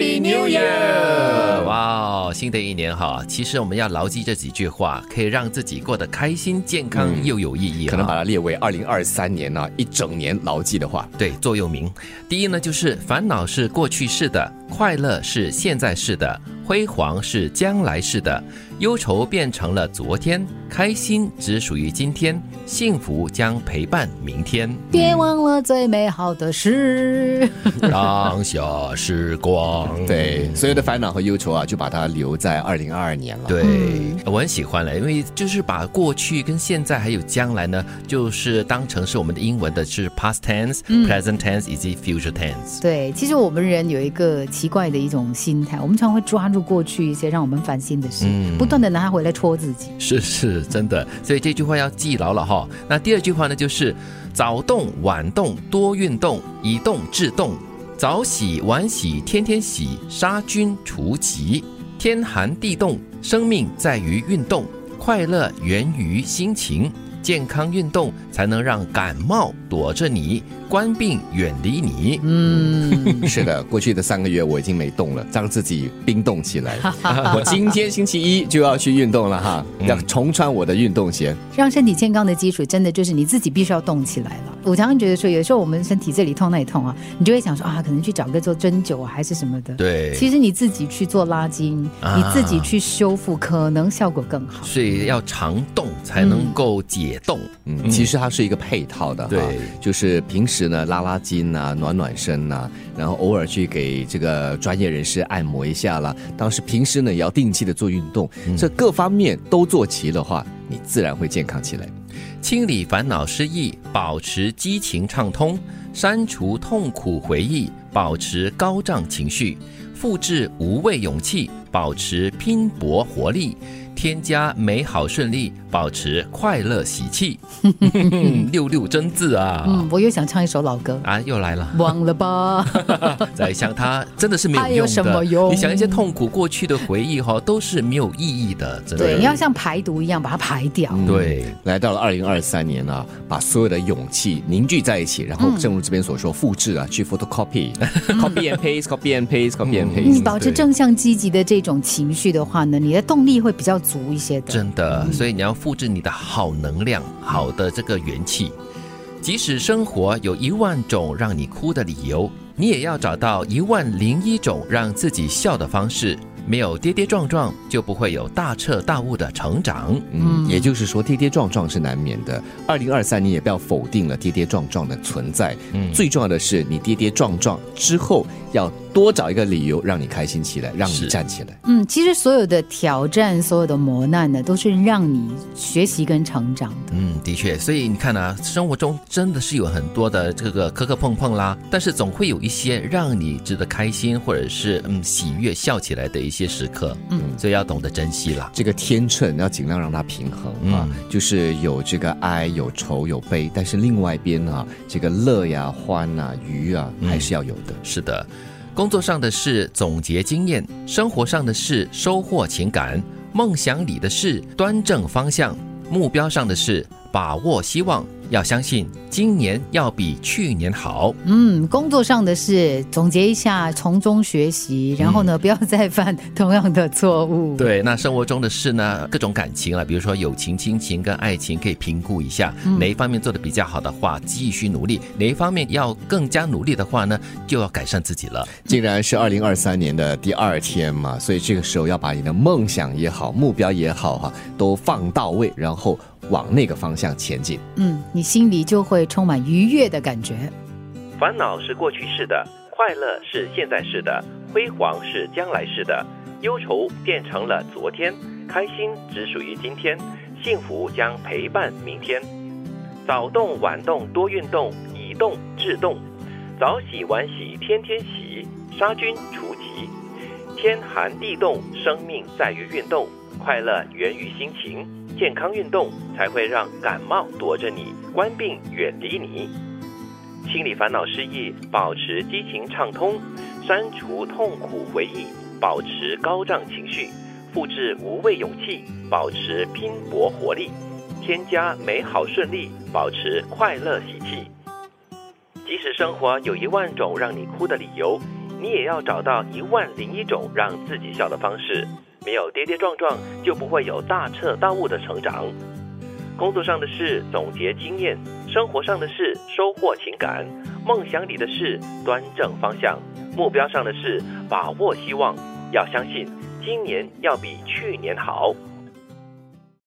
Happy New Year！哇，新的一年哈，其实我们要牢记这几句话，可以让自己过得开心、健康又有意义。可能把它列为二零二三年呢一整年牢记的话。对，座右铭。第一呢，就是烦恼是过去式的，快乐是现在式的，辉煌是将来式的，忧愁变成了昨天，开心只属于今天，幸福将陪伴明天。别忘了最美好的事。当下时光，对所有的烦恼和忧愁啊，就把它留在二零二二年了。对，我很喜欢了，因为就是把过去跟现在还有将来呢，就是当成是我们的英文的是 past tense、present tense 以及 future tense。对，其实我们人有一个奇怪的一种心态，我们常会抓住过去一些让我们烦心的事，不断的拿它回来戳自己。是是，真的，所以这句话要记牢了哈。那第二句话呢，就是早动晚动多运动，以动制动。早洗晚洗天天洗，杀菌除疾。天寒地冻，生命在于运动，快乐源于心情。健康运动才能让感冒躲着你，官病远离你。嗯，是的，过去的三个月我已经没动了，让自己冰冻起来。我今天星期一就要去运动了哈，要重穿我的运动鞋。让身体健康的基础，真的就是你自己必须要动起来了。我常常觉得说，有时候我们身体这里痛那里痛啊，你就会想说啊，可能去找个做针灸啊，还是什么的。对，其实你自己去做拉筋，你自己去修复，可能效果更好。所以要常动才能够解冻。嗯，其实它是一个配套的，对，就是平时呢拉拉筋啊，暖暖身呐，然后偶尔去给这个专业人士按摩一下啦。当时平时呢也要定期的做运动，这各方面都做齐的话，你自然会健康起来。清理烦恼失意，保持激情畅通，删除痛苦回忆，保持高涨情绪，复制无畏勇气，保持拼搏活力。添加美好顺利，保持快乐喜气，六六真字啊！嗯，我又想唱一首老歌啊，又来了，忘了吧。在想他真的是没有用的，你想一些痛苦过去的回忆哈，都是没有意义的。真的对，你要像排毒一样把它排掉。对，来到了二零二三年啊，把所有的勇气凝聚在一起，然后正如这边所说，复制啊，去 photocopy，copy and paste，copy and paste，copy and paste。你保持正向积极的这种情绪的话呢，你的动力会比较。足一些的，真的，所以你要复制你的好能量，好的这个元气。即使生活有一万种让你哭的理由，你也要找到一万零一种让自己笑的方式。没有跌跌撞撞，就不会有大彻大悟的成长。嗯，也就是说，跌跌撞撞是难免的。二零二三，你也不要否定了跌跌撞撞的存在。嗯，最重要的是，你跌跌撞撞之后，要多找一个理由让你开心起来，让你站起来。嗯，其实所有的挑战，所有的磨难呢，都是让你学习跟成长的。嗯，的确。所以你看呢，生活中真的是有很多的这个磕磕碰碰啦，但是总会有一些让你值得开心，或者是嗯喜悦笑起来的一些。时刻，嗯，所以要懂得珍惜啦。这个天秤要尽量让它平衡啊，就是有这个哀、有愁、有悲，但是另外一边啊，这个乐呀、欢啊、愉啊，还是要有的。是的，工作上的事总结经验，生活上的事收获情感，梦想里的事端正方向，目标上的事把握希望。要相信今年要比去年好。嗯，工作上的事总结一下，从中学习，然后呢，不要再犯同样的错误。对，那生活中的事呢，各种感情啊，比如说友情、亲情跟爱情，可以评估一下哪一方面做的比较好的话，继续努力；哪一方面要更加努力的话呢，就要改善自己了。既然是二零二三年的第二天嘛，所以这个时候要把你的梦想也好，目标也好，哈，都放到位，然后。往那个方向前进，嗯，你心里就会充满愉悦的感觉。烦恼是过去式的，快乐是现在式的，辉煌是将来式的，忧愁变成了昨天，开心只属于今天，幸福将陪伴明天。早动晚动多运动，以动制动。早洗晚洗天天洗，杀菌除疾。天寒地冻，生命在于运动，快乐源于心情。健康运动才会让感冒躲着你，官病远离你。清理烦恼失意，保持激情畅通，删除痛苦回忆，保持高涨情绪，复制无畏勇气，保持拼搏活力，添加美好顺利，保持快乐喜气。即使生活有一万种让你哭的理由。你也要找到一万零一种让自己笑的方式。没有跌跌撞撞，就不会有大彻大悟的成长。工作上的事总结经验，生活上的事收获情感，梦想里的事端正方向，目标上的事把握希望。要相信，今年要比去年好。